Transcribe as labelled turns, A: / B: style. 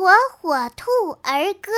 A: 火火兔儿歌。